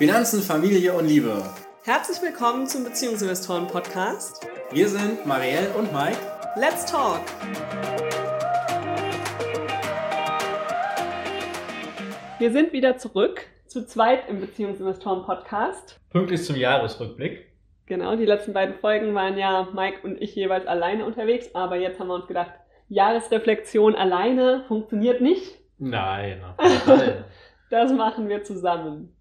Finanzen, Familie und Liebe. Herzlich willkommen zum Beziehungsinvestoren Podcast. Wir sind Marielle und Mike. Let's talk! Wir sind wieder zurück, zu zweit im Beziehungsinvestoren Podcast. Pünktlich zum Jahresrückblick. Genau, die letzten beiden Folgen waren ja Mike und ich jeweils alleine unterwegs, aber jetzt haben wir uns gedacht, Jahresreflexion alleine funktioniert nicht. Nein, nein. das machen wir zusammen.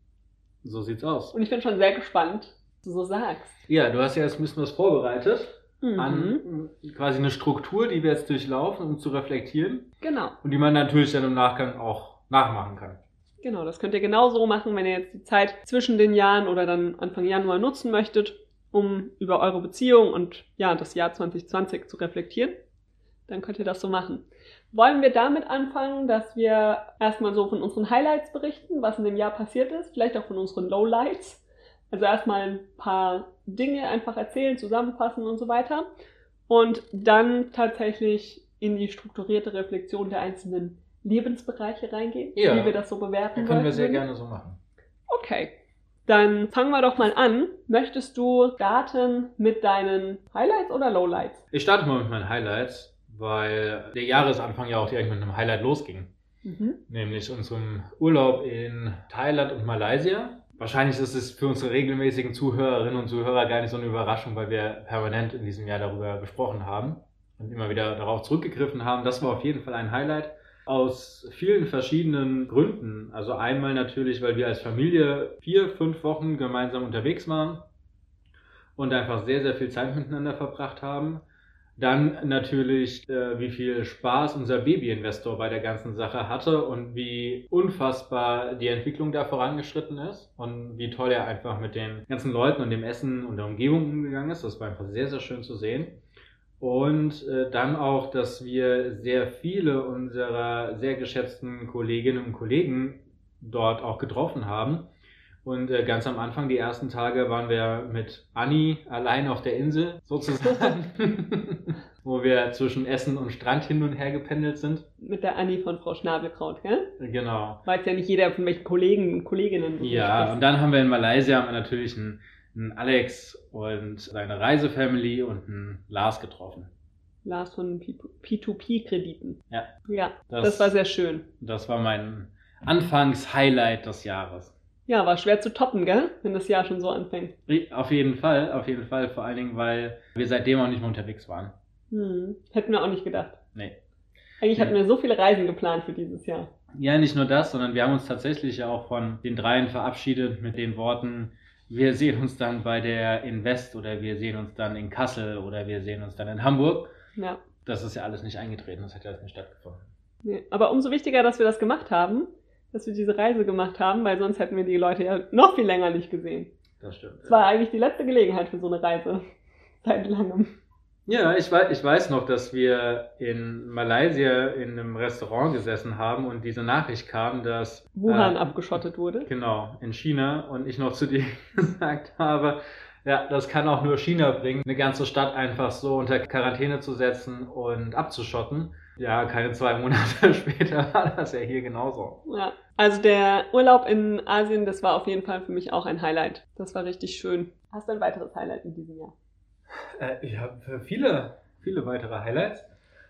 So sieht's aus. Und ich bin schon sehr gespannt, was du so sagst. Ja, du hast ja jetzt ein bisschen was vorbereitet. Mhm. An quasi eine Struktur, die wir jetzt durchlaufen, um zu reflektieren. Genau. Und die man natürlich dann im Nachgang auch nachmachen kann. Genau, das könnt ihr genauso machen, wenn ihr jetzt die Zeit zwischen den Jahren oder dann Anfang Januar nutzen möchtet, um über eure Beziehung und ja, das Jahr 2020 zu reflektieren. Dann könnt ihr das so machen. Wollen wir damit anfangen, dass wir erstmal so von unseren Highlights berichten, was in dem Jahr passiert ist, vielleicht auch von unseren Lowlights. Also erstmal ein paar Dinge einfach erzählen, zusammenfassen und so weiter. Und dann tatsächlich in die strukturierte Reflexion der einzelnen Lebensbereiche reingehen, Ja. wie wir das so bewerten können wir sehr würden. gerne so machen. Okay. Dann fangen wir doch mal an. Möchtest du starten mit deinen Highlights oder Lowlights? Ich starte mal mit meinen Highlights, weil der Jahresanfang ja auch direkt mit einem Highlight losging. Mhm. nämlich unserem Urlaub in Thailand und Malaysia. Wahrscheinlich ist es für unsere regelmäßigen Zuhörerinnen und Zuhörer gar nicht so eine Überraschung, weil wir permanent in diesem Jahr darüber gesprochen haben und immer wieder darauf zurückgegriffen haben. Das war auf jeden Fall ein Highlight aus vielen verschiedenen Gründen. Also einmal natürlich, weil wir als Familie vier, fünf Wochen gemeinsam unterwegs waren und einfach sehr, sehr viel Zeit miteinander verbracht haben. Dann natürlich, äh, wie viel Spaß unser Baby-Investor bei der ganzen Sache hatte und wie unfassbar die Entwicklung da vorangeschritten ist und wie toll er einfach mit den ganzen Leuten und dem Essen und der Umgebung umgegangen ist. Das war einfach sehr, sehr schön zu sehen. Und äh, dann auch, dass wir sehr viele unserer sehr geschätzten Kolleginnen und Kollegen dort auch getroffen haben. Und äh, ganz am Anfang, die ersten Tage, waren wir mit Anni allein auf der Insel sozusagen, wo wir zwischen Essen und Strand hin und her gependelt sind. Mit der Annie von Frau Schnabelkraut, gell? Genau. Weiß ja nicht jeder von welchen Kollegen und Kolleginnen. Ja, und dann haben wir in Malaysia natürlich einen, einen Alex und seine Reisefamily und einen Lars getroffen. Lars von P2P-Krediten. Ja. Ja, das, Das- war sehr schön. Das war mein Anfangs-Highlight des Jahres. Ja, war schwer zu toppen, gell? Wenn das Jahr schon so anfängt. Auf jeden Fall, auf jeden Fall, vor allen Dingen, weil wir seitdem auch nicht mehr unterwegs waren. Hm. Hätten wir auch nicht gedacht. Nee. Eigentlich Ja. hatten wir so viele Reisen geplant für dieses Jahr. Ja, nicht nur das, sondern wir haben uns tatsächlich ja auch von den dreien verabschiedet mit den Worten, wir sehen uns dann bei der Invest oder wir sehen uns dann in Kassel oder wir sehen uns dann in Hamburg. Ja. Das ist ja alles nicht eingetreten, das hat ja alles nicht stattgefunden. Nee. Aber umso wichtiger, dass wir das gemacht haben, dass wir diese Reise gemacht haben, weil sonst hätten wir die Leute ja noch viel länger nicht gesehen. Das stimmt. Es war eigentlich die letzte Gelegenheit für so eine Reise. Seit langem. Ja, ich weiß, ich weiß noch, dass wir in Malaysia in einem Restaurant gesessen haben und diese Nachricht kam, dass Wuhan äh, abgeschottet wurde. Genau, in China und ich noch zu dir gesagt habe, ja, das kann auch nur China bringen, eine ganze Stadt einfach so unter Quarantäne zu setzen und abzuschotten. Ja, keine zwei Monate später war das ja hier genauso. Ja. Also der Urlaub in Asien, das war auf jeden Fall für mich auch ein Highlight. Das war richtig schön. Hast du ein weiteres Highlight in diesem Jahr? Äh, ich habe viele, viele weitere Highlights.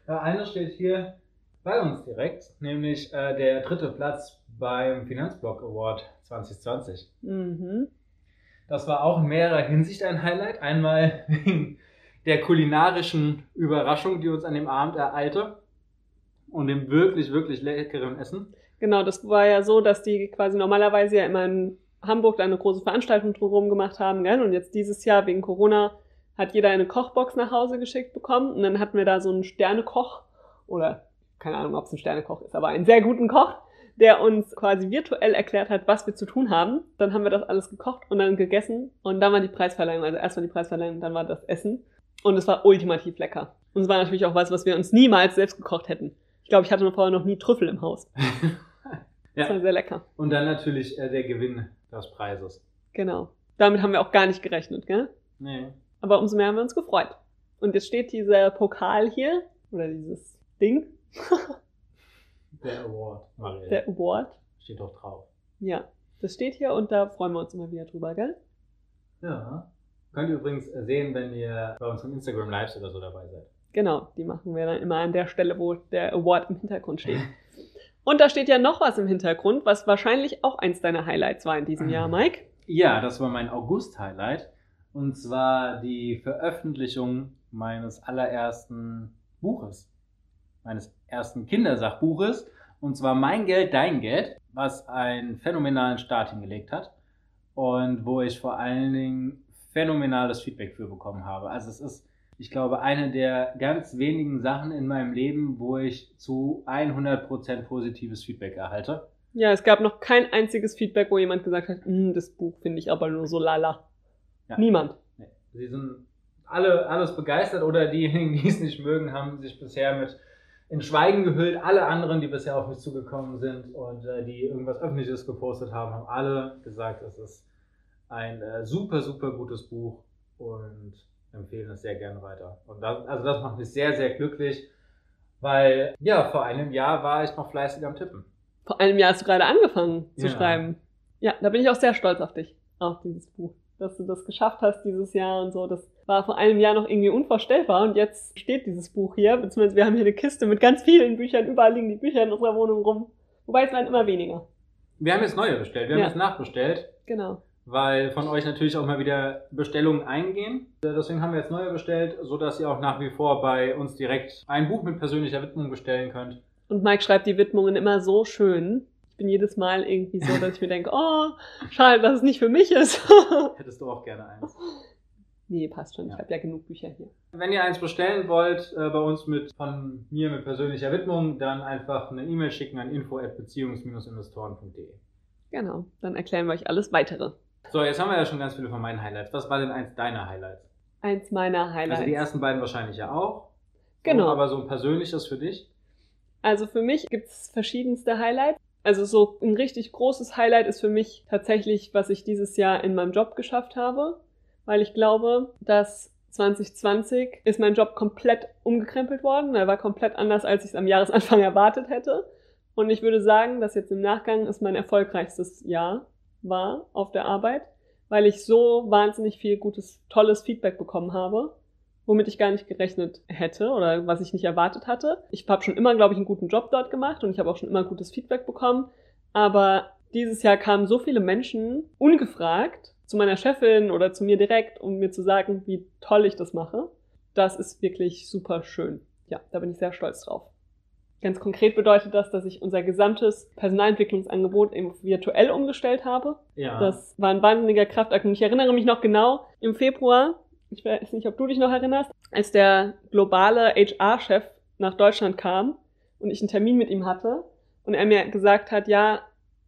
Äh, eines steht hier bei uns direkt, nämlich äh, der dritte Platz beim Finanzblock Award 2020. Mhm. Das war auch in mehrerer Hinsicht ein Highlight. Einmal wegen der kulinarischen Überraschung, die uns an dem Abend ereilte. Und dem wirklich, wirklich leckeren Essen. Genau, das war ja so, dass die quasi normalerweise ja immer in Hamburg da eine große Veranstaltung drumherum gemacht haben, gell? Und jetzt dieses Jahr wegen Corona hat jeder eine Kochbox nach Hause geschickt bekommen. Und dann hatten wir da so einen Sternekoch oder keine Ahnung, ob es ein Sternekoch ist, aber einen sehr guten Koch, der uns quasi virtuell erklärt hat, was wir zu tun haben. Dann haben wir das alles gekocht und dann gegessen. Und dann war die Preisverleihung, also erst war die Preisverleihung, dann war das Essen. Und es war ultimativ lecker. Und es war natürlich auch was, was wir uns niemals selbst gekocht hätten. Ich glaube, ich hatte vorher noch nie Trüffel im Haus. Das war Ja. sehr lecker. Und dann natürlich äh, der Gewinn des Preises. Genau. Damit haben wir auch gar nicht gerechnet, gell? Nee. Aber umso mehr haben wir uns gefreut. Und jetzt steht dieser Pokal hier, oder dieses Ding, Der Award, Marielle. der Award. Steht doch drauf. Ja. Das steht hier und da freuen wir uns immer wieder drüber, gell? Ja. Könnt ihr übrigens sehen, wenn ihr bei unseren Instagram Lives oder so dabei seid. Genau, die machen wir dann immer an der Stelle, wo der Award im Hintergrund steht. Und da steht ja noch was im Hintergrund, was wahrscheinlich auch eins deiner Highlights war in diesem Jahr, Mike. Ja, das war mein August-Highlight. Und zwar die Veröffentlichung meines allerersten Buches. Meines ersten Kindersachbuches. Und zwar Mein Geld, Dein Geld, was einen phänomenalen Start hingelegt hat. Und wo ich vor allen Dingen phänomenales Feedback für bekommen habe. Also es ist ich glaube, eine der ganz wenigen Sachen in meinem Leben, wo ich zu 100% positives Feedback erhalte. Ja, es gab noch kein einziges Feedback, wo jemand gesagt hat, hm, das Buch finde ich aber nur so lala. Ja. Niemand. Nee. Sie sind alle alles begeistert oder diejenigen, die es nicht mögen, haben sich bisher mit in Schweigen gehüllt. Alle anderen, die bisher auf mich zugekommen sind und äh, die irgendwas Öffentliches gepostet haben, haben alle gesagt, es ist ein äh, super, super gutes Buch und empfehlen es sehr gerne weiter. Und das, also das macht mich sehr, sehr glücklich, weil ja, vor einem Jahr war ich noch fleißig am Tippen. Vor einem Jahr hast du gerade angefangen zu ja. schreiben. Ja, da bin ich auch sehr stolz auf dich, auf dieses Buch. Dass du das geschafft hast dieses Jahr und so. Das war vor einem Jahr noch irgendwie unvorstellbar und jetzt steht dieses Buch hier. Beziehungsweise wir haben hier eine Kiste mit ganz vielen Büchern. Überall liegen die Bücher in unserer Wohnung rum. Wobei es werden immer weniger. Wir haben jetzt neue bestellt. Wir haben jetzt nachbestellt. Genau weil von euch natürlich auch mal wieder Bestellungen eingehen. Deswegen haben wir jetzt neue bestellt, sodass ihr auch nach wie vor bei uns direkt ein Buch mit persönlicher Widmung bestellen könnt. Und Mike schreibt die Widmungen immer so schön. Ich bin jedes Mal irgendwie so, dass ich mir denke, oh, schade, dass es nicht für mich ist. Hättest du auch gerne eins. Nee, passt schon. Ich habe ja genug Bücher hier. Wenn ihr eins bestellen wollt, äh, bei uns mit von mir mit persönlicher Widmung, dann einfach eine E-Mail schicken an info@beziehungs-investoren.de. Genau, dann erklären wir euch alles weitere. So, jetzt haben wir ja schon ganz viele von meinen Highlights. Was war denn eins deiner Highlights? Eins meiner Highlights. Also die ersten beiden wahrscheinlich ja auch. Genau. So, aber so ein persönliches für dich? Also für mich gibt es verschiedenste Highlights. Also so ein richtig großes Highlight ist für mich tatsächlich, was ich dieses Jahr in meinem Job geschafft habe, weil ich glaube, dass 2020 ist mein Job komplett umgekrempelt worden. Er war komplett anders, als ich es am Jahresanfang erwartet hätte. Und ich würde sagen, dass jetzt im Nachgang ist mein erfolgreichstes Jahr war auf der Arbeit, weil ich so wahnsinnig viel gutes, tolles Feedback bekommen habe, womit ich gar nicht gerechnet hätte oder was ich nicht erwartet hatte. Ich habe schon immer, glaube ich, einen guten Job dort gemacht und ich habe auch schon immer gutes Feedback bekommen. Aber dieses Jahr kamen so viele Menschen ungefragt zu meiner Chefin oder zu mir direkt, um mir zu sagen, wie toll ich das mache. Das ist wirklich super schön. Ja, da bin ich sehr stolz drauf. Ganz konkret bedeutet das, dass ich unser gesamtes Personalentwicklungsangebot eben virtuell umgestellt habe. Ja. Das war ein wahnsinniger Kraftakt. Und ich erinnere mich noch genau, im Februar, ich weiß nicht, ob du dich noch erinnerst, als der globale HR-Chef nach Deutschland kam und ich einen Termin mit ihm hatte und er mir gesagt hat, ja,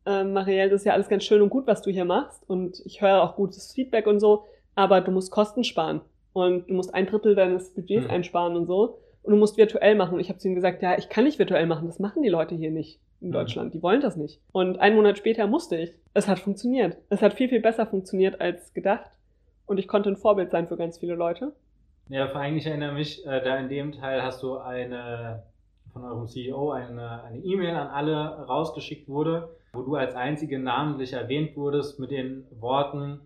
äh, Marielle, das ist ja alles ganz schön und gut, was du hier machst und ich höre auch gutes Feedback und so, aber du musst Kosten sparen und du musst ein Drittel deines Budgets mhm. einsparen und so und du musst virtuell machen. Und ich habe zu ihm gesagt, ja, ich kann nicht virtuell machen, das machen die Leute hier nicht in mhm. Deutschland, die wollen das nicht. Und einen Monat später musste ich. Es hat funktioniert. Es hat viel, viel besser funktioniert als gedacht. Und ich konnte ein Vorbild sein für ganz viele Leute. Ja, vor allem, ich erinnere mich, äh, da in dem Teil hast du eine von eurem CEO eine eine E-Mail an alle rausgeschickt wurde, wo du als einzige namentlich erwähnt wurdest mit den Worten,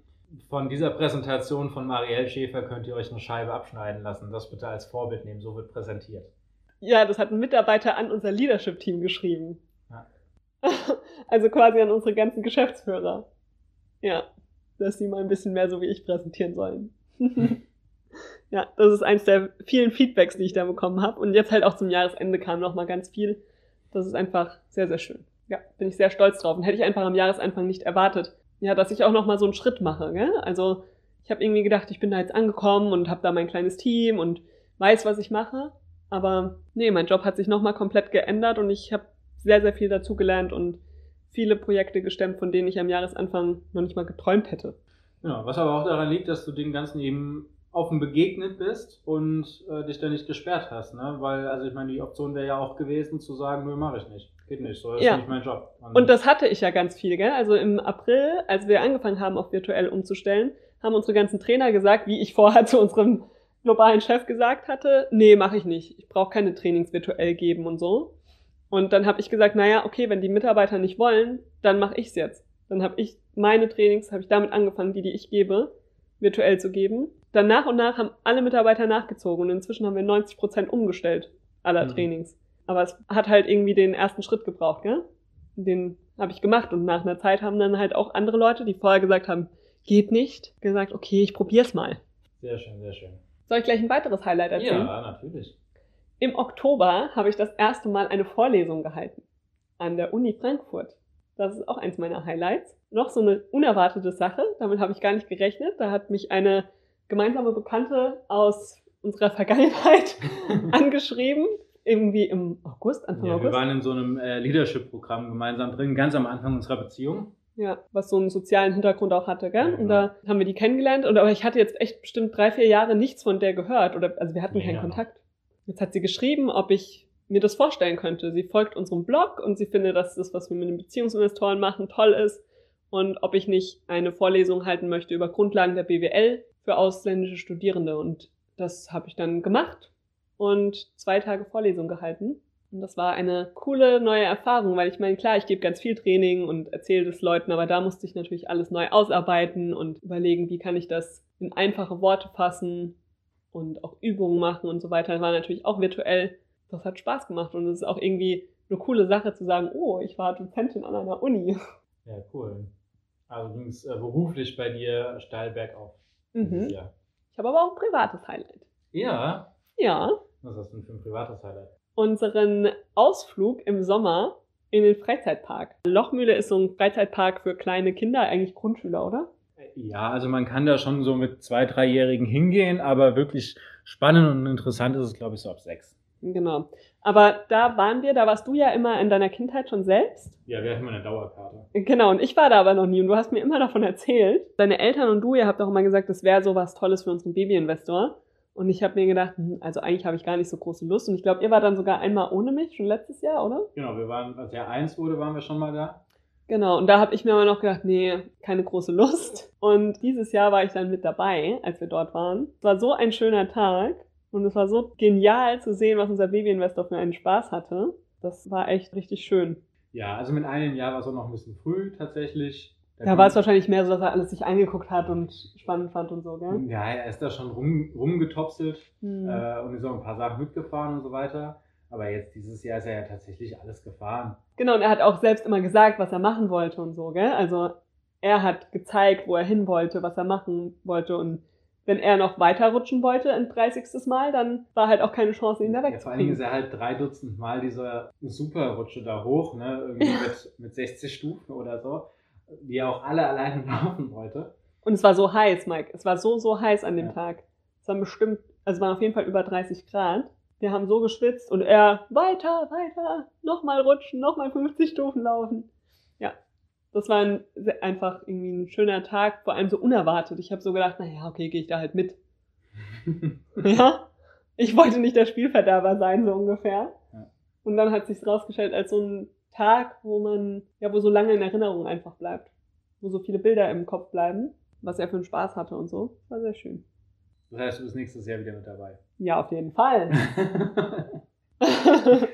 von dieser Präsentation von Marielle Schäfer könnt ihr euch eine Scheibe abschneiden lassen. Das bitte als Vorbild nehmen, so wird präsentiert. Ja, das hat ein Mitarbeiter an unser Leadership-Team geschrieben. Ja. Also quasi an unsere ganzen Geschäftsführer. Ja, dass sie mal ein bisschen mehr so wie ich präsentieren sollen. ja, das ist eins der vielen Feedbacks, die ich da bekommen habe. Und jetzt halt auch zum Jahresende kam noch mal ganz viel. Das ist einfach sehr, sehr schön. Ja, bin ich sehr stolz drauf. Und hätte ich einfach am Jahresanfang nicht erwartet, ja, dass ich auch noch mal so einen Schritt mache. Gell? Also ich habe irgendwie gedacht, ich bin da jetzt angekommen und habe da mein kleines Team und weiß, was ich mache. Aber nee, mein Job hat sich noch mal komplett geändert und ich habe sehr, sehr viel dazugelernt und viele Projekte gestemmt, von denen ich am Jahresanfang noch nicht mal geträumt hätte. Ja, was aber auch daran liegt, dass du dem Ganzen eben offen begegnet bist und äh, dich da nicht gesperrt hast, ne? Weil, also ich meine, die Option wäre ja auch gewesen zu sagen, nö, mache ich nicht. Geht nicht, so das ja. ist nicht mein Job. Und, und das hatte ich ja ganz viel, gell? Also im April, als wir angefangen haben, auf virtuell umzustellen, haben unsere ganzen Trainer gesagt, wie ich vorher zu unserem globalen Chef gesagt hatte, nee, mache ich nicht. Ich brauche keine Trainings virtuell geben und so. Und dann habe ich gesagt, naja, okay, wenn die Mitarbeiter nicht wollen, dann mache ich's jetzt. Dann habe ich meine Trainings, habe ich damit angefangen, die, die ich gebe, virtuell zu geben. Dann nach und nach haben alle Mitarbeiter nachgezogen und inzwischen haben wir 90 Prozent umgestellt aller Mhm. Trainings. Aber es hat halt irgendwie den ersten Schritt gebraucht, gell? Den habe ich gemacht und nach einer Zeit haben dann halt auch andere Leute, die vorher gesagt haben, geht nicht, gesagt, okay, ich probier's mal. Sehr schön, sehr schön. Soll ich gleich ein weiteres Highlight erzählen? Ja, natürlich. Im Oktober habe ich das erste Mal eine Vorlesung gehalten an der Uni Frankfurt. Das ist auch eins meiner Highlights. Noch so eine unerwartete Sache, damit habe ich gar nicht gerechnet. Da hat mich eine gemeinsame Bekannte aus unserer Vergangenheit angeschrieben, irgendwie im August, Anfang Ja, wir August. waren in so einem äh, Leadership-Programm gemeinsam drin, ganz am Anfang unserer Beziehung. Ja, was so einen sozialen Hintergrund auch hatte, gell? Ja, Und da haben wir die kennengelernt. Und aber ich hatte jetzt echt bestimmt drei, vier Jahre nichts von der gehört. Oder also wir hatten Nee, keinen ja. Kontakt. Jetzt hat sie geschrieben, ob ich mir das vorstellen könnte. Sie folgt unserem Blog und sie findet, dass das, was wir mit den Beziehungsinvestoren machen, toll ist. Und ob ich nicht eine Vorlesung halten möchte über Grundlagen der BWL für ausländische Studierende. Und das habe ich dann gemacht und zwei Tage Vorlesung gehalten. Und das war eine coole neue Erfahrung, weil ich meine, klar, ich gebe ganz viel Training und erzähle das Leuten, aber da musste ich natürlich alles neu ausarbeiten und überlegen, wie kann ich das in einfache Worte fassen und auch Übungen machen und so weiter. Das war natürlich auch virtuell. Das hat Spaß gemacht und es ist auch irgendwie eine coole Sache zu sagen, oh, ich war Dozentin an einer Uni. Ja, cool. Also ging es äh, beruflich bei dir steil bergauf. Mhm. Ja. Ich habe aber auch ein privates Highlight. ja. Ja, Was hast du denn für ein privates Highlight? unseren Ausflug im Sommer in den Freizeitpark. Lochmühle ist so ein Freizeitpark für kleine Kinder, eigentlich Grundschüler, oder? Ja, also man kann da schon so mit zwei, dreijährigen hingehen, aber wirklich spannend und interessant ist es, glaube ich, so ab sechs. Genau. Aber da waren wir, da warst du ja immer in deiner Kindheit schon selbst. Ja, wir hatten immer eine Dauerkarte. Genau, und ich war da aber noch nie und du hast mir immer davon erzählt. Deine Eltern und du, ihr habt auch immer gesagt, das wäre so was Tolles für unseren Babyinvestor. Und ich habe mir gedacht, hm, also eigentlich habe ich gar nicht so große Lust. Und ich glaube, ihr war dann sogar einmal ohne mich, schon letztes Jahr, oder? Genau, wir waren, als er eins wurde, waren wir schon mal da. Genau, und da habe ich mir aber noch gedacht, nee, keine große Lust. Und dieses Jahr war ich dann mit dabei, als wir dort waren. Es war so ein schöner Tag und es war so genial zu sehen, was unser Babyinvestor für einen Spaß hatte. Das war echt richtig schön. Ja, also mit einem Jahr war es auch noch ein bisschen früh tatsächlich. Da war es wahrscheinlich mehr so, dass er alles sich angeguckt hat und spannend fand und so, gell? Ja, er ist da schon rum, rumgetopselt Hm. äh, und ist auch ein paar Sachen mitgefahren und so weiter. Aber jetzt dieses Jahr ist er ja tatsächlich alles gefahren. Genau, und er hat auch selbst immer gesagt, was er machen wollte und so, gell? Also er hat gezeigt, wo er hin wollte, was er machen wollte und wenn er noch weiter rutschen wollte ein 30. Mal, dann war halt auch keine Chance, ihn da Ja, vor allen Dingen ist wegzukriegen. er halt drei Dutzend Mal dieser Superrutsche da hoch, ne? Irgendwie mit, mit 60 Stufen oder so, die er auch alle alleine laufen wollte. Und es war so heiß, Mike. Es war so, so heiß an dem Ja. Tag. Es waren bestimmt, also es waren auf jeden Fall über 30 Grad. Wir haben so geschwitzt und er weiter, weiter, nochmal rutschen, nochmal 50 Stufen laufen. Ja, das war ein, einfach irgendwie ein schöner Tag, vor allem so unerwartet. Ich habe so gedacht, naja, okay, gehe ich da halt mit. Ja, ich wollte nicht der Spielverderber sein, so ungefähr. Ja. Und dann hat sich's rausgestellt als so ein Tag, wo man, ja, wo so lange in Erinnerung einfach bleibt. Wo so viele Bilder im Kopf bleiben, was er für einen Spaß hatte und so. War sehr schön. Das heißt, du bist nächstes Jahr wieder mit dabei. Ja, auf jeden Fall.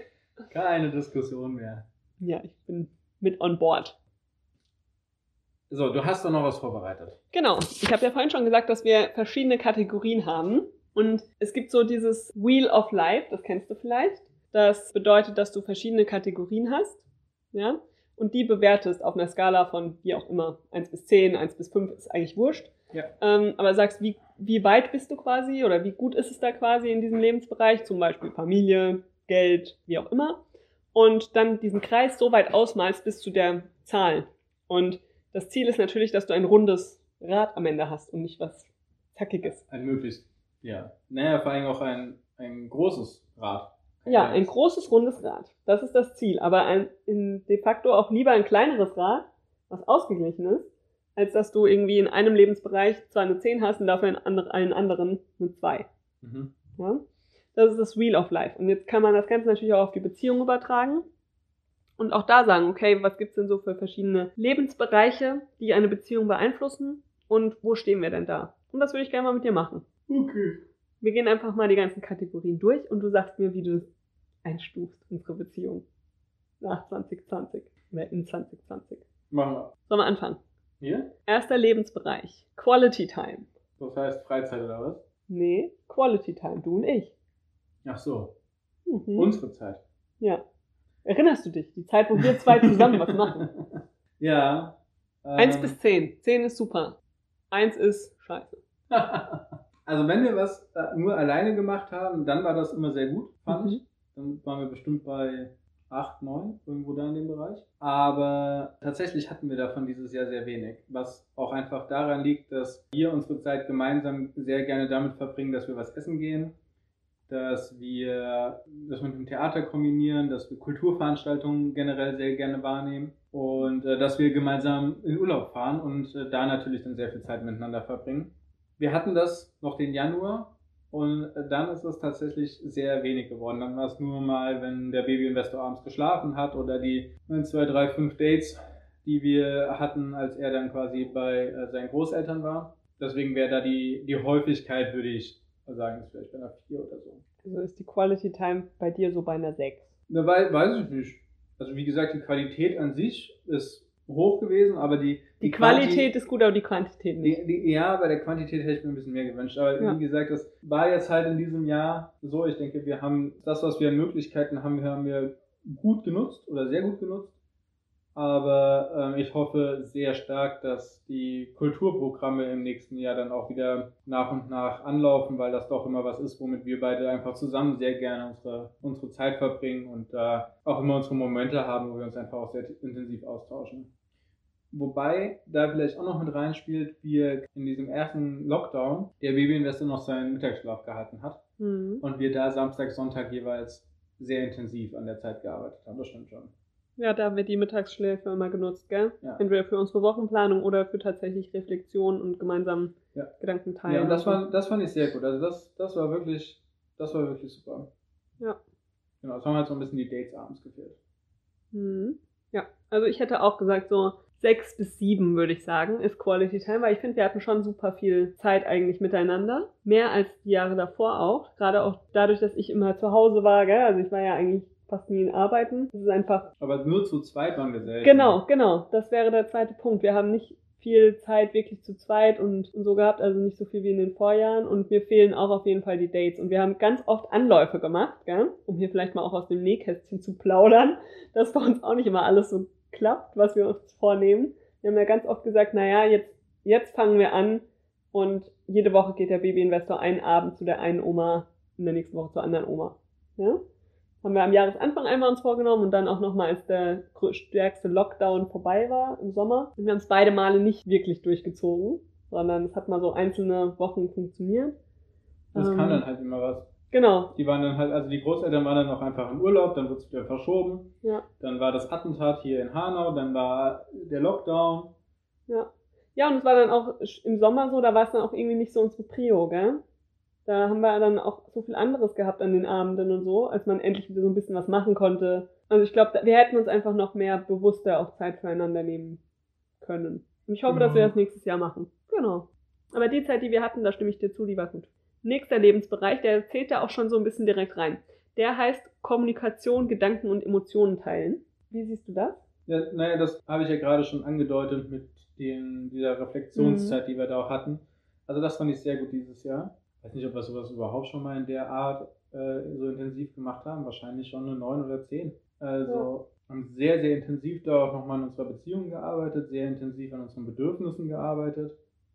Keine Diskussion mehr. ja, ich bin mit on board. So, du hast doch noch was vorbereitet. Genau. Ich habe ja vorhin schon gesagt, dass wir verschiedene Kategorien haben. Und es gibt so dieses Wheel of Life, das kennst du vielleicht. Das bedeutet, dass du verschiedene Kategorien hast. Ja. Und die bewertest auf einer Skala von wie auch immer. 1 bis 10, 1 bis 5 ist eigentlich wurscht. Ja. Ähm, aber sagst, wie, wie weit bist du quasi oder wie gut ist es da quasi in diesem Lebensbereich? Zum Beispiel Familie, Geld, wie auch immer. Und dann diesen Kreis so weit ausmalst bis zu der Zahl. Und das Ziel ist natürlich, dass du ein rundes Rad am Ende hast und nicht was Zackiges. Ein möglichst, ja. Naja, vor allem auch ein, ein großes Rad. Ja, ein großes, rundes Rad. Das ist das Ziel. Aber ein, in de facto auch lieber ein kleineres Rad, was ausgeglichen ist, als dass du irgendwie in einem Lebensbereich zwar eine 10 hast und dafür in andre, allen anderen eine 2. Mhm. Ja? Das ist das Wheel of Life. Und jetzt kann man das Ganze natürlich auch auf die Beziehung übertragen. Und auch da sagen, okay, was gibt's denn so für verschiedene Lebensbereiche, die eine Beziehung beeinflussen? Und wo stehen wir denn da? Und das würde ich gerne mal mit dir machen. Okay. Wir gehen einfach mal die ganzen Kategorien durch und du sagst mir, wie du einstufst, unsere Beziehung nach 2020 oder in 2020. Machen wir. Sollen wir anfangen? Hier? Erster Lebensbereich. Quality Time. Das heißt Freizeit oder was? Nee, Quality Time. Du und ich. Ach so. Mhm. Unsere Zeit. Ja. Erinnerst du dich? Die Zeit, wo wir zwei zusammen was machen. Ja. Eins ähm, bis zehn. Zehn ist super. Eins ist scheiße. Also wenn wir was äh, nur alleine gemacht haben, dann war das immer sehr gut, fand Mhm. ich. Dann waren wir bestimmt bei 8, 9, irgendwo da in dem Bereich. Aber tatsächlich hatten wir davon dieses Jahr sehr wenig. Was auch einfach daran liegt, dass wir unsere Zeit gemeinsam sehr gerne damit verbringen, dass wir was essen gehen, dass wir das mit dem Theater kombinieren, dass wir Kulturveranstaltungen generell sehr gerne wahrnehmen und äh, dass wir gemeinsam in Urlaub fahren und äh, da natürlich dann sehr viel Zeit miteinander verbringen. Wir hatten das noch den Januar und dann ist es tatsächlich sehr wenig geworden. Dann war es nur mal, wenn der Babyinvestor abends geschlafen hat oder die 1, 2, 3, 5 Dates, die wir hatten, als er dann quasi bei äh, seinen Großeltern war. Deswegen wäre da die, die Häufigkeit, würde ich sagen, ist vielleicht bei einer 4 oder so. Also ist die Quality Time bei dir so bei einer sechs. Ne, wei- weiß ich nicht. Also wie gesagt, die Qualität an sich ist hoch gewesen, aber die, Die, Quanti- Qualität ist gut, aber die Quantität nicht. Die, die, ja, bei der Quantität hätte ich mir ein bisschen mehr gewünscht. Aber Ja. wie gesagt, das war jetzt halt in diesem Jahr so. Ich denke, wir haben das, was wir an Möglichkeiten haben, haben wir gut genutzt oder sehr gut genutzt. Aber ähm, ich hoffe sehr stark, dass die Kulturprogramme im nächsten Jahr dann auch wieder nach und nach anlaufen, weil das doch immer was ist, womit wir beide einfach zusammen sehr gerne unsere, unsere Zeit verbringen und da auch immer unsere Momente haben, wo wir uns einfach auch sehr intensiv austauschen. Wobei da vielleicht auch noch mit reinspielt, wir in diesem ersten Lockdown der Babyinvestor noch seinen Mittagsschlaf gehalten hat Mhm. und wir da Samstag, Sonntag jeweils sehr intensiv an der Zeit gearbeitet haben. Das stimmt schon. Ja, da haben wir die Mittagsschläfe immer genutzt, gell? Ja. Entweder für unsere Wochenplanung oder für tatsächlich Reflexion und gemeinsam Ja. Gedanken teilen. Ja, und das, war, das fand ich sehr gut. Also das, das war wirklich, das war wirklich super. Ja. Genau, es haben halt so ein bisschen die Dates abends gefehlt. Mhm. Ja, also ich hätte auch gesagt, so sechs bis sieben, würde ich sagen, ist Quality Time, weil ich finde, wir hatten schon super viel Zeit eigentlich miteinander. Mehr als die Jahre davor auch. Gerade auch dadurch, dass ich immer zu Hause war, gell? Also ich war ja eigentlich fast nie in Arbeiten. Das ist einfach. Aber nur zu zweit waren wir selten. Genau, genau. Das wäre der zweite Punkt. Wir haben nicht viel Zeit wirklich zu zweit und, und so gehabt, also nicht so viel wie in den Vorjahren. Und mir fehlen auch auf jeden Fall die Dates. Und wir haben ganz oft Anläufe gemacht, gell? um hier vielleicht mal auch aus dem Nähkästchen zu plaudern, dass bei uns auch nicht immer alles so klappt, was wir uns vornehmen. Wir haben ja ganz oft gesagt, naja, jetzt, jetzt fangen wir an und jede Woche geht der Babyinvestor einen Abend zu der einen Oma, in der nächsten Woche zur anderen Oma. Ja? Haben wir am Jahresanfang einmal uns vorgenommen und dann auch nochmal, als der stärkste Lockdown vorbei war im Sommer. Und wir haben es beide Male nicht wirklich durchgezogen, sondern es hat mal so einzelne Wochen funktioniert. Das Ähm, kam dann halt immer was. Genau, Die waren dann halt, also die Großeltern waren dann noch einfach im Urlaub, dann wurde es wieder verschoben. ja. Dann war das Attentat hier in Hanau, dann war der Lockdown. Ja. Ja, und es war dann auch im Sommer so, da war es dann auch irgendwie nicht so unsere Prio, gell? Da haben wir dann auch so viel anderes gehabt an den Abenden und so, als man endlich wieder so ein bisschen was machen konnte. Also ich glaube, wir hätten uns einfach noch mehr bewusster auch Zeit füreinander nehmen können. Und ich hoffe, dass wir Ja. das nächstes Jahr machen. Genau. Aber die Zeit, die wir hatten, da stimme ich dir zu, die war gut. Nächster Lebensbereich, der zählt da auch schon so ein bisschen direkt rein. Der heißt Kommunikation, Gedanken und Emotionen teilen. Wie siehst du das? Ja, naja, das habe ich ja gerade schon angedeutet mit den, dieser Mhm. Reflexionszeit, die wir da auch hatten. Also das fand ich sehr gut dieses Jahr. Ich weiß nicht, ob wir sowas überhaupt schon mal in der Art äh, so intensiv gemacht haben. Wahrscheinlich schon eine 9 oder 10. Also haben sehr, sehr intensiv da auch nochmal an unserer Beziehung gearbeitet, sehr intensiv an unseren Bedürfnissen gearbeitet,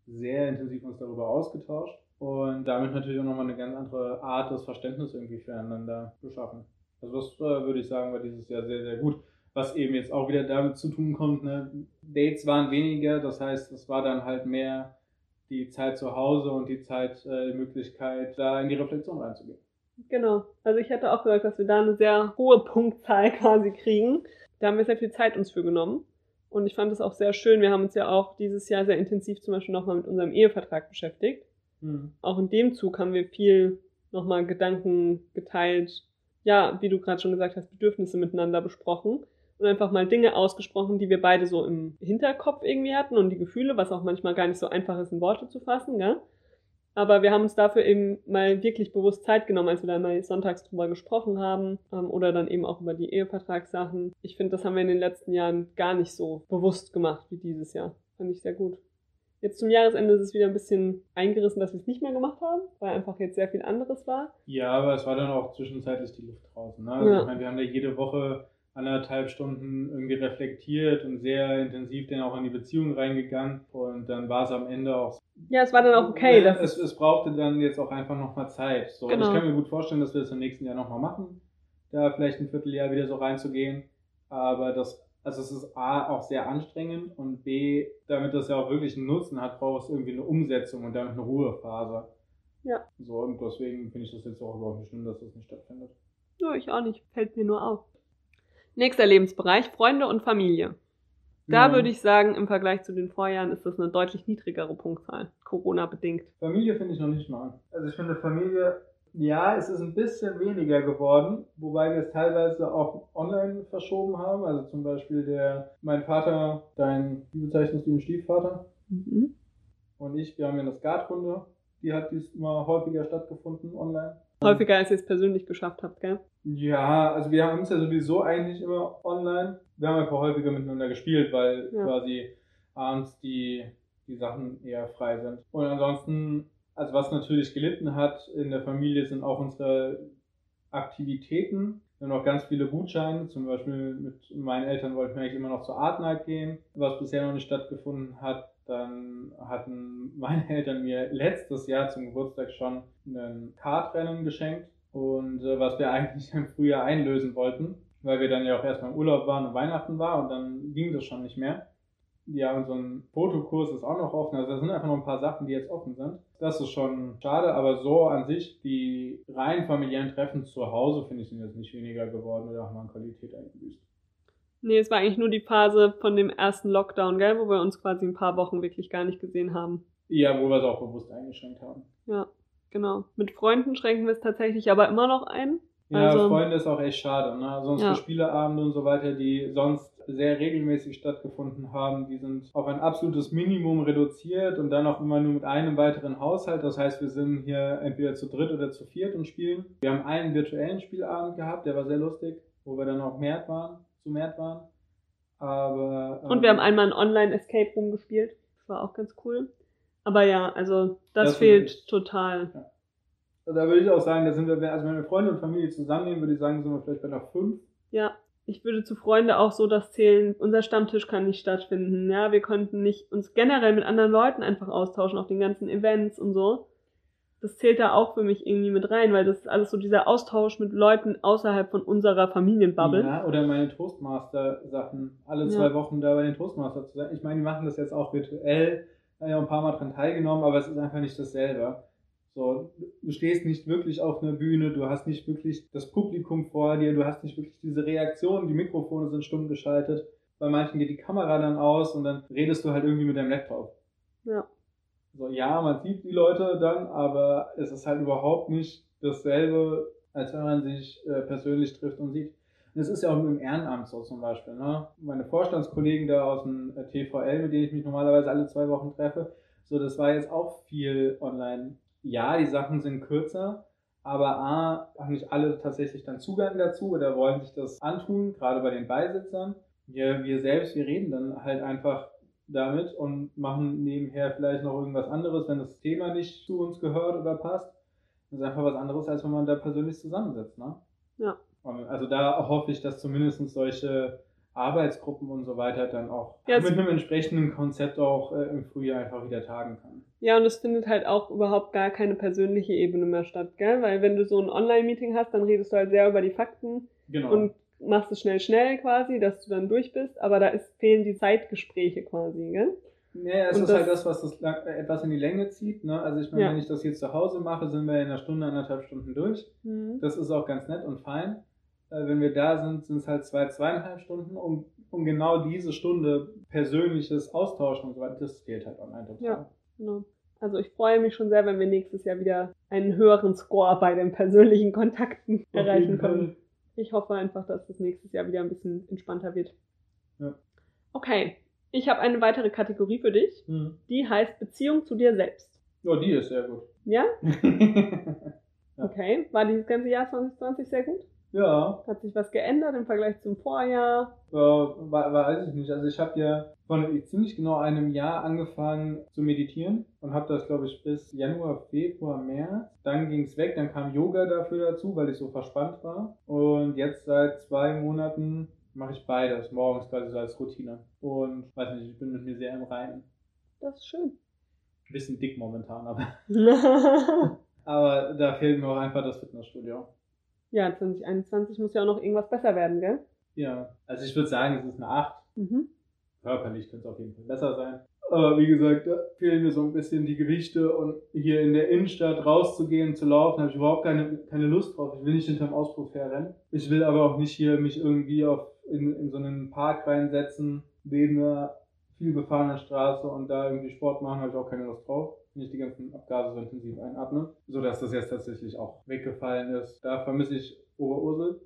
sehr intensiv uns darüber ausgetauscht und damit natürlich auch nochmal eine ganz andere Art des Verständnisses irgendwie füreinander geschaffen. Also das äh, würde ich sagen, war dieses Jahr sehr, sehr gut. Was eben jetzt auch wieder damit zu tun kommt, ne? Dates waren weniger, das heißt, es war dann halt mehr die Zeit zu Hause und die Zeit, äh, die Möglichkeit, da in die Reflexion reinzugehen. Genau. Also ich hätte auch gesagt, dass wir da eine sehr hohe Punktzahl quasi kriegen. Da haben wir sehr viel Zeit uns für genommen. Und ich fand es auch sehr schön. Wir haben uns ja auch dieses Jahr sehr intensiv zum Beispiel nochmal mit unserem Ehevertrag beschäftigt. Auch in dem Zug haben wir viel nochmal Gedanken geteilt. Ja, wie du gerade schon gesagt hast, Bedürfnisse miteinander besprochen. Und einfach mal Dinge ausgesprochen, die wir beide so im Hinterkopf irgendwie hatten und die Gefühle, was auch manchmal gar nicht so einfach ist, in Worte zu fassen, gell? Aber wir haben uns dafür eben mal wirklich bewusst Zeit genommen, als wir da mal sonntags drüber gesprochen haben ähm, oder dann eben auch über die Ehevertragssachen. Ich finde, das haben wir in den letzten Jahren gar nicht so bewusst gemacht wie dieses Jahr. Fand ich sehr gut. Jetzt zum Jahresende ist es wieder ein bisschen eingerissen, dass wir es nicht mehr gemacht haben, weil einfach jetzt sehr viel anderes war. Ja, aber es war dann auch zwischenzeitlich die Luft draußen. Ne? Also Ja. ich meine, wir haben da jede Woche anderthalb Stunden irgendwie reflektiert und sehr intensiv dann auch in die Beziehung reingegangen. Und dann war es am Ende auch Ja, es war dann auch okay. Ja, Dass es, es brauchte dann jetzt auch einfach nochmal Zeit. So, Genau. Ich kann mir gut vorstellen, dass wir das im nächsten Jahr nochmal machen, da vielleicht ein Vierteljahr wieder so reinzugehen. Aber das, also es ist A, auch sehr anstrengend und B, damit das ja auch wirklich einen Nutzen hat, braucht es irgendwie eine Umsetzung und damit eine Ruhephase. Ja. So, und deswegen finde ich das jetzt auch überhaupt nicht schlimm, dass das nicht stattfindet. Ja, ich auch nicht. Fällt mir nur auf. Nächster Lebensbereich, Freunde und Familie. Da Ja. würde ich sagen, im Vergleich zu den Vorjahren ist das eine deutlich niedrigere Punktzahl, Corona-bedingt. Familie finde ich noch nicht mal. Also ich finde Familie, ja, es ist ein bisschen weniger geworden, wobei wir es teilweise auch online verschoben haben. Also zum Beispiel der, mein Vater, dein, wie bezeichnest du ihn, Stiefvater Mhm. und ich, wir haben ja eine Skatrunde, die hat diesmal häufiger stattgefunden online. Häufiger als ihr es persönlich geschafft habt, gell? Ja, also wir haben es ja sowieso eigentlich immer online. Wir haben einfach häufiger miteinander gespielt, weil Ja. quasi abends die, die Sachen eher frei sind. Und ansonsten, also was natürlich gelitten hat in der Familie, sind auch unsere Aktivitäten. Wir haben noch ganz viele Gutscheine, zum Beispiel mit meinen Eltern wollten wir eigentlich immer noch zur Art Night gehen, was bisher noch nicht stattgefunden hat. Dann hatten meine Eltern mir letztes Jahr zum Geburtstag schon ein Kartrennen geschenkt und äh, was wir eigentlich im Frühjahr einlösen wollten, weil wir dann ja auch erstmal im Urlaub waren und Weihnachten war und dann ging das schon nicht mehr. Ja, und so ein Fotokurs ist auch noch offen. Also da sind einfach noch ein paar Sachen, die jetzt offen sind. Das ist schon schade, aber so an sich, die rein familiären Treffen zu Hause, finde ich, sind jetzt nicht weniger geworden oder haben an Qualität eingebüßt. Nee, es war eigentlich nur die Phase von dem ersten Lockdown, gell, wo wir uns quasi ein paar Wochen wirklich gar nicht gesehen haben. Ja, wo wir es auch bewusst eingeschränkt haben. Ja, genau. Mit Freunden schränken wir es tatsächlich aber immer noch ein. Ja, Also- Freunde ist auch echt schade. Ne? Also unsere Ja. Spieleabende und so weiter, die sonst sehr regelmäßig stattgefunden haben, die sind auf ein absolutes Minimum reduziert und dann auch immer nur mit einem weiteren Haushalt. Das heißt, wir sind hier entweder zu dritt oder zu viert und spielen. Wir haben einen virtuellen Spielabend gehabt, der war sehr lustig, wo wir dann auch mehr waren, zu mehr waren. Aber Und ähm, wir haben einmal ein Online-Escape Room gespielt. Das war auch ganz cool. Aber ja, also das, Das fehlt total. also da würde ich auch sagen, da sind wir, also wenn wir Freunde und Familie zusammennehmen, würde ich sagen, sind wir vielleicht bei einer 5. Ja, ich würde zu Freunde auch so das zählen. Unser Stammtisch kann nicht stattfinden. Ja, wir konnten nicht uns generell mit anderen Leuten einfach austauschen auf den ganzen Events und so. Das zählt da auch für mich irgendwie mit rein, weil das ist alles so dieser Austausch mit Leuten außerhalb von unserer Familienbubble. Ja, oder meine Toastmaster-Sachen. Alle Ja. zwei Wochen da bei den Toastmaster zu sein. Ich meine, die machen das jetzt auch virtuell. Ja ein paar Mal dran teilgenommen, aber es ist einfach nicht dasselbe. So, du stehst nicht wirklich auf einer Bühne, du hast nicht wirklich das Publikum vor dir, du hast nicht wirklich diese Reaktion, die Mikrofone sind stumm geschaltet. Bei manchen geht die Kamera dann aus und dann redest du halt irgendwie mit deinem Laptop. Ja. So, ja, man sieht die Leute dann, aber es ist halt überhaupt nicht dasselbe, als wenn man sich äh, persönlich trifft und sieht. Es ist ja auch im Ehrenamt so zum Beispiel. Ne? Meine Vorstandskollegen da aus dem äh, TVL, mit denen ich mich normalerweise alle zwei Wochen treffe, so, das war jetzt auch viel online. Ja, die Sachen sind kürzer, aber A, haben nicht alle tatsächlich dann Zugang dazu oder wollen sich das antun, gerade bei den Beisitzern. Wir, wir selbst, wir reden dann halt einfach damit und machen nebenher vielleicht noch irgendwas anderes, wenn das Thema nicht zu uns gehört oder passt. Das ist einfach was anderes, als wenn man da persönlich zusammensitzt. Ne? Ja. Und also da hoffe ich, dass zumindest solche Arbeitsgruppen und so weiter dann auch Ja, mit einem entsprechenden Konzept auch äh, im Frühjahr einfach wieder tagen kann. Ja, und es findet halt auch überhaupt gar keine persönliche Ebene mehr statt, gell? Weil wenn du so ein Online-Meeting hast, dann redest du halt sehr über die Fakten Genau. und machst es schnell, schnell quasi, dass du dann durch bist, aber da ist, fehlen die Zeitgespräche quasi, gell? Ja, es Und ist das- halt das, was das lang, äh, etwas in die Länge zieht. Ne? Also ich meine, Ja. wenn ich das jetzt zu Hause mache, sind wir in einer Stunde, anderthalb Stunden durch. Mhm. Das ist auch ganz nett und fein. Äh, wenn wir da sind, sind es halt zwei, zweieinhalb Stunden, um, um genau diese Stunde persönliches Austauschen und so weiter, das fehlt halt online total. Ja. Genau. Also ich freue mich schon sehr, wenn wir nächstes Jahr wieder einen höheren Score bei den persönlichen Kontakten Auf erreichen können. Ich hoffe einfach, dass das nächstes Jahr wieder ein bisschen entspannter wird. Ja. Okay, ich habe eine weitere Kategorie für dich. Hm. Die heißt Beziehung zu dir selbst. Ja, die ist sehr gut. Ja? Ja. Okay. War dieses ganze Jahr 2020 sehr gut? Ja, Hat sich was geändert im Vergleich zum Vorjahr? äh, wa- weiß ich nicht. Also ich habe ja vor ziemlich genau einem Jahr angefangen zu meditieren und habe das, glaube ich, bis Januar, Februar, März. Dann ging es weg, dann kam Yoga dafür dazu, weil ich so verspannt war. Und jetzt seit zwei Monaten mache ich beides, morgens quasi so als Routine. Und weiß nicht, ich bin mit mir sehr im Reinen. Das ist schön. Ein bisschen dick momentan, aber, ja, aber da fehlt mir auch einfach das Fitnessstudio. 2021 muss ja auch noch irgendwas besser werden, gell? Ja, also ich würde sagen, es ist eine 8. Mhm. Körperlich könnte es auf jeden Fall besser sein. Aber wie gesagt, da fehlen mir so ein bisschen die Gewichte und hier in der Innenstadt rauszugehen, zu laufen, habe ich überhaupt keine, keine Lust drauf. Ich will nicht hinterm Auspuff herrennen. Ich will aber auch nicht hier mich irgendwie auf, in, in so einen Park reinsetzen, neben einer viel befahrenen Straße und da irgendwie Sport machen, habe ich auch keine Lust drauf. Nicht die ganzen Abgase so intensiv einatmen. So dass das jetzt tatsächlich auch weggefallen ist. Da vermisse ich Oberursel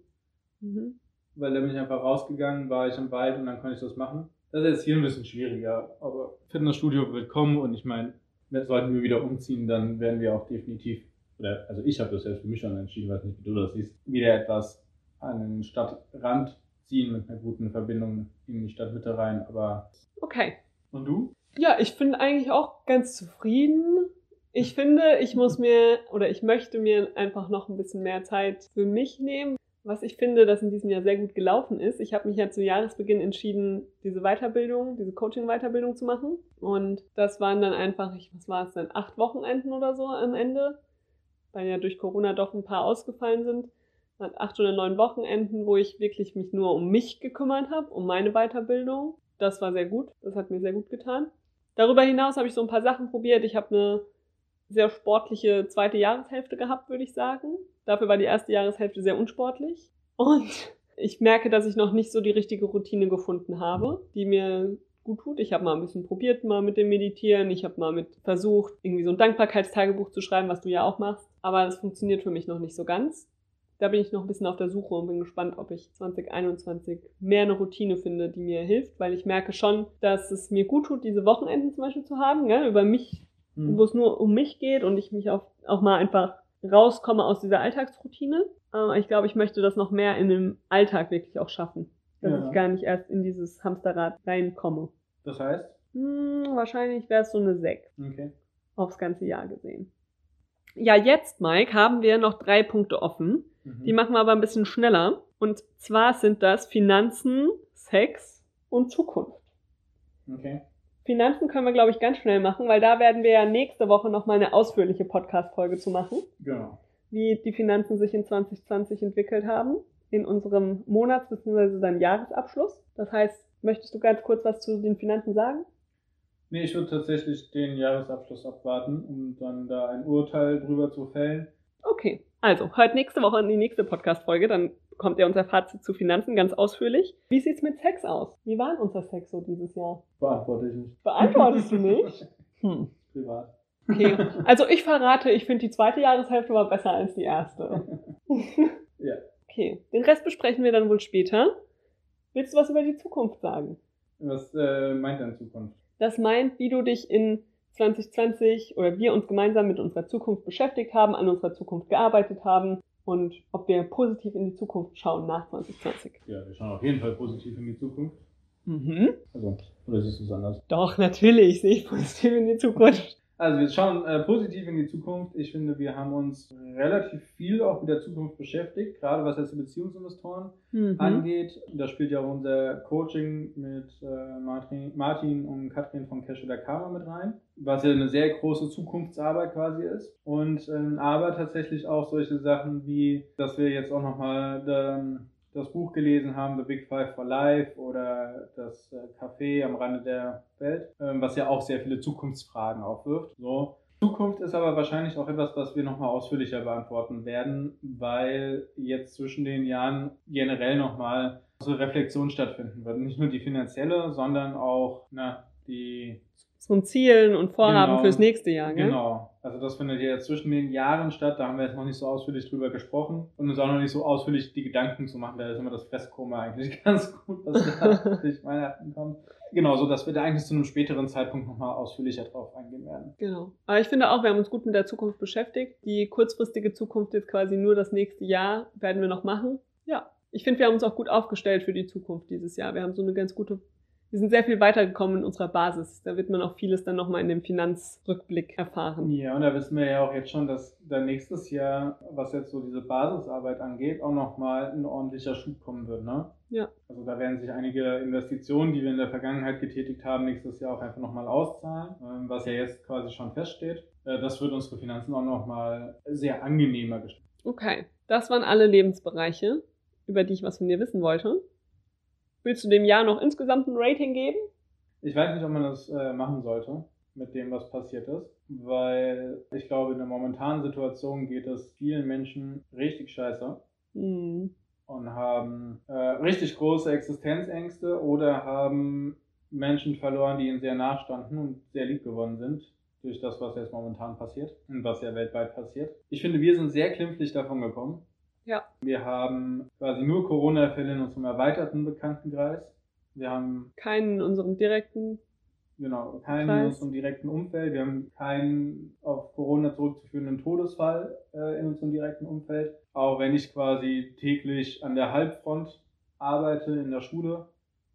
Mhm. weil da bin ich einfach rausgegangen, war ich im Wald und dann konnte ich das machen. Das ist jetzt hier ein bisschen schwieriger, aber Fitnessstudio wird kommen und ich meine, sollten wir wieder umziehen, dann werden wir auch definitiv, oder also ich habe das jetzt für mich schon entschieden, weiß nicht, wie du das siehst, wieder etwas an den Stadtrand ziehen mit einer guten Verbindung in die Stadtmitte rein, aber Okay. und du? Ja, ich bin eigentlich auch ganz zufrieden. Ich finde, ich muss mir oder ich möchte mir einfach noch ein bisschen mehr Zeit für mich nehmen. Was ich finde, das in diesem Jahr sehr gut gelaufen ist. Ich habe mich ja zu Jahresbeginn entschieden, diese Weiterbildung, diese Coaching-Weiterbildung zu machen. Und das waren dann einfach, ich, was war es denn, acht Wochenenden oder so am Ende, weil ja durch Corona doch ein paar ausgefallen sind. Acht oder neun Wochenenden, wo ich wirklich mich nur um mich gekümmert habe, um meine Weiterbildung. Das war sehr gut. Das hat mir sehr gut getan. Darüber hinaus habe ich so ein paar Sachen probiert. Ich habe eine sehr sportliche zweite Jahreshälfte gehabt, würde ich sagen. Dafür war die erste Jahreshälfte sehr unsportlich. Und ich merke, dass ich noch nicht so die richtige Routine gefunden habe, die mir gut tut. Ich habe mal ein bisschen probiert, mal mit dem Meditieren. Ich habe mal mit versucht, irgendwie so ein Dankbarkeitstagebuch zu schreiben, was du ja auch machst. Aber das funktioniert für mich noch nicht so ganz. Da bin ich noch ein bisschen auf der Suche und bin gespannt, ob ich 2021 mehr eine Routine finde, die mir hilft, weil ich merke schon, dass es mir gut tut, diese Wochenenden zum Beispiel zu haben, gell, über mich, wo es nur um mich geht und ich mich auch, auch mal einfach rauskomme aus dieser Alltagsroutine. Aber ich glaube, ich möchte das noch mehr in dem Alltag wirklich auch schaffen, dass Ja. ich gar nicht erst in dieses Hamsterrad reinkomme. Das heißt? Hm, wahrscheinlich wäre es so eine 6 Okay. aufs ganze Jahr gesehen. Ja, jetzt, Mike, haben wir noch drei Punkte offen. Mhm. Die machen wir aber ein bisschen schneller. Und zwar sind das Finanzen, Sex und Zukunft. Okay. Finanzen können wir, glaube ich, ganz schnell machen, weil da werden wir ja nächste Woche nochmal eine ausführliche Podcast-Folge zu machen, Genau. wie die Finanzen sich in 2020 entwickelt haben, in unserem Monats- bzw. dann Jahresabschluss. Das heißt, möchtest du ganz kurz was zu den Finanzen sagen? Nee, ich würde tatsächlich den Jahresabschluss abwarten, um dann da ein Urteil drüber zu fällen. Okay, also hört nächste Woche in die nächste Podcast-Folge, dann bekommt ihr unser Fazit zu Finanzen ganz ausführlich. Wie sieht's mit Sex aus? Wie war denn unser Sex so dieses Jahr? Beantworte ich nicht. Beantwortest du nicht? Hm. Privat. Okay, also ich verrate, ich finde die zweite Jahreshälfte war besser als die erste. Ja. Okay, den Rest besprechen wir dann wohl später. Willst du was über die Zukunft sagen? Was äh, meint denn Zukunft? Das meint, wie du dich in 2020 oder wir uns gemeinsam mit unserer Zukunft beschäftigt haben, an unserer Zukunft gearbeitet haben und ob wir positiv in die Zukunft schauen nach 2020. Ja, wir schauen auf jeden Fall positiv in die Zukunft. Mhm. Also, oder siehst du es anders? Doch, natürlich sehe ich positiv in die Zukunft. Also, wir schauen äh, positiv in die Zukunft. Ich finde, wir haben uns relativ viel auch mit der Zukunft beschäftigt, gerade was jetzt die Beziehungsinvestoren Mhm. angeht. Da spielt ja auch unser Coaching mit äh, Martin, Martin und Katrin von Cash oder Karma mit rein, was ja eine sehr große Zukunftsarbeit quasi ist. Und ähm, aber tatsächlich auch solche Sachen wie, dass wir jetzt auch nochmal ähm, das Buch gelesen haben, The Big Five for Life oder das äh, Café am Rande der Welt, ähm, was ja auch sehr viele Zukunftsfragen aufwirft. So. Zukunft ist aber wahrscheinlich auch etwas, was wir nochmal ausführlicher beantworten werden, weil jetzt zwischen den Jahren generell nochmal so Reflexion stattfinden wird. Nicht nur die finanzielle, sondern auch na, die Ein Zielen und Vorhaben Genau. fürs nächste Jahr, gell? Genau. Also das findet ja zwischen den Jahren statt. Da haben wir jetzt noch nicht so ausführlich drüber gesprochen und uns auch noch nicht so ausführlich die Gedanken zu machen. Da ist immer das Festkoma eigentlich ganz gut, was da durch Weihnachten kommt. genau, so dass wir da eigentlich zu einem späteren Zeitpunkt nochmal ausführlicher drauf eingehen werden. Genau. Aber ich finde auch, wir haben uns gut mit der Zukunft beschäftigt. Die kurzfristige Zukunft jetzt quasi nur das nächste Jahr werden wir noch machen. Ja, ich finde, wir haben uns auch gut aufgestellt für die Zukunft dieses Jahr. Wir haben so eine ganz gute wir sind sehr viel weitergekommen in unserer Basis. Da wird man auch vieles dann nochmal in dem Finanzrückblick erfahren. Ja, und da wissen wir ja auch jetzt schon, dass da nächstes Jahr, was jetzt so diese Basisarbeit angeht, auch nochmal ein ordentlicher Schub kommen wird, ne? Ja. Also da werden sich einige Investitionen, die wir in der Vergangenheit getätigt haben, nächstes Jahr auch einfach nochmal auszahlen, ähm, was ja jetzt quasi schon feststeht. Äh, das wird unsere Finanzen auch nochmal sehr angenehmer gestalten. Okay, das waren alle Lebensbereiche, über die ich was von dir wissen wollte. Willst du dem Jahr noch insgesamt ein Rating geben? Ich weiß nicht, ob man das äh, machen sollte mit dem, was passiert ist, weil ich glaube, in der momentanen Situation geht es vielen Menschen richtig scheiße Hm. und haben äh, richtig große Existenzängste oder haben Menschen verloren, die ihnen sehr nachstanden und sehr lieb geworden sind durch das, was jetzt momentan passiert und was ja weltweit passiert. Ich finde, wir sind sehr klimpflich davon gekommen. Ja. Wir haben quasi nur Corona-Fälle in unserem erweiterten Bekanntenkreis. Wir haben Keinen in unserem direkten. genau keinen Kreis. in unserem direkten Umfeld. Wir haben keinen auf Corona zurückzuführenden Todesfall äh, in unserem direkten Umfeld. Auch wenn ich quasi täglich an der Halbfront arbeite in der Schule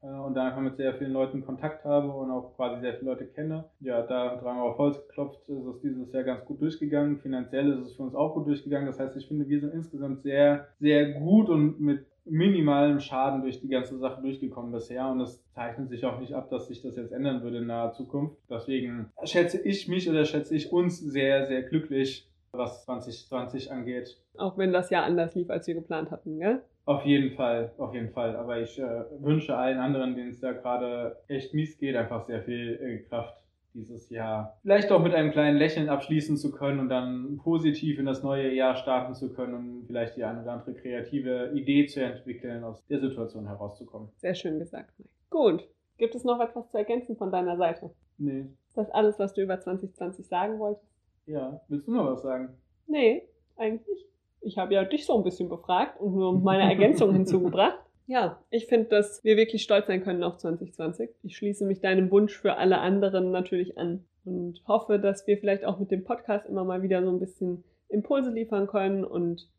und da einfach mit sehr vielen Leuten Kontakt habe und auch quasi sehr viele Leute kenne. Ja, da dreimal auf Holz geklopft, ist es dieses Jahr ganz gut durchgegangen. Finanziell ist es für uns auch gut durchgegangen. Das heißt, ich finde, wir sind insgesamt sehr, sehr gut und mit minimalem Schaden durch die ganze Sache durchgekommen bisher und es zeichnet sich auch nicht ab, dass sich das jetzt ändern würde in naher Zukunft. Deswegen schätze ich mich oder schätze ich uns sehr, sehr glücklich, was 2020 angeht. Auch wenn das Jahr anders lief, als wir geplant hatten, gell? Auf jeden Fall, auf jeden Fall. Aber ich äh, wünsche allen anderen, denen es da gerade echt mies geht, einfach sehr viel äh, Kraft dieses Jahr. Vielleicht auch mit einem kleinen Lächeln abschließen zu können und dann positiv in das neue Jahr starten zu können und vielleicht die eine oder andere kreative Idee zu entwickeln, aus der Situation herauszukommen. Sehr schön gesagt, Mike. Gut. Gibt es noch etwas zu ergänzen von deiner Seite? Nee. Ist das alles, was du über 2020 sagen wolltest? Ja, willst du noch was sagen? Nee, eigentlich nicht. Ich habe ja dich so ein bisschen befragt und nur meine Ergänzung hinzugebracht. Ja, ich finde, dass wir wirklich stolz sein können auf 2020. Ich schließe mich deinem Wunsch für alle anderen natürlich an und hoffe, dass wir vielleicht auch mit dem Podcast immer mal wieder so ein bisschen Impulse liefern können und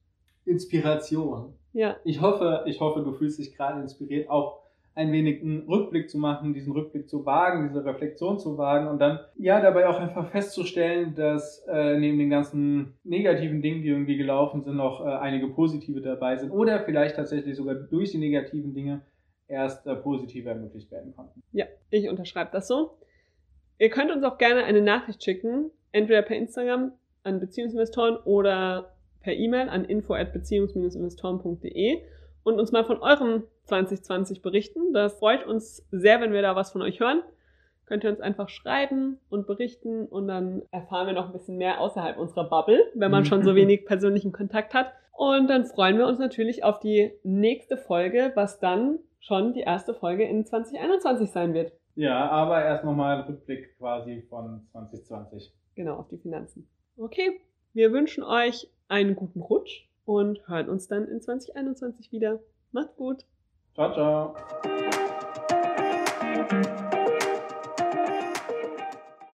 Inspiration. ja, Ich hoffe, ich hoffe, du fühlst dich gerade inspiriert, auch ein wenig einen Rückblick zu machen, diesen Rückblick zu wagen, diese Reflexion zu wagen und dann ja dabei auch einfach festzustellen, dass äh, neben den ganzen negativen Dingen, die irgendwie gelaufen sind, noch äh, einige positive dabei sind oder vielleicht tatsächlich sogar durch die negativen Dinge erst äh, positive ermöglicht werden konnten. Ja, ich unterschreibe das so. Ihr könnt uns auch gerne eine Nachricht schicken, entweder per Instagram an Beziehungsinvestoren oder per E-Mail an info@beziehungs-investoren.de und uns mal von eurem 2020 berichten. Das freut uns sehr, wenn wir da was von euch hören. Könnt ihr uns einfach schreiben und berichten und dann erfahren wir noch ein bisschen mehr außerhalb unserer Bubble, wenn man schon so wenig persönlichen Kontakt hat. Und dann freuen wir uns natürlich auf die nächste Folge, was dann schon die erste Folge in 2021 sein wird. Ja, aber erst nochmal Rückblick quasi von 2020. Genau, auf die Finanzen. Okay, wir wünschen euch einen guten Rutsch und hören uns dann in 2021 wieder. Macht's gut. Ciao, ciao.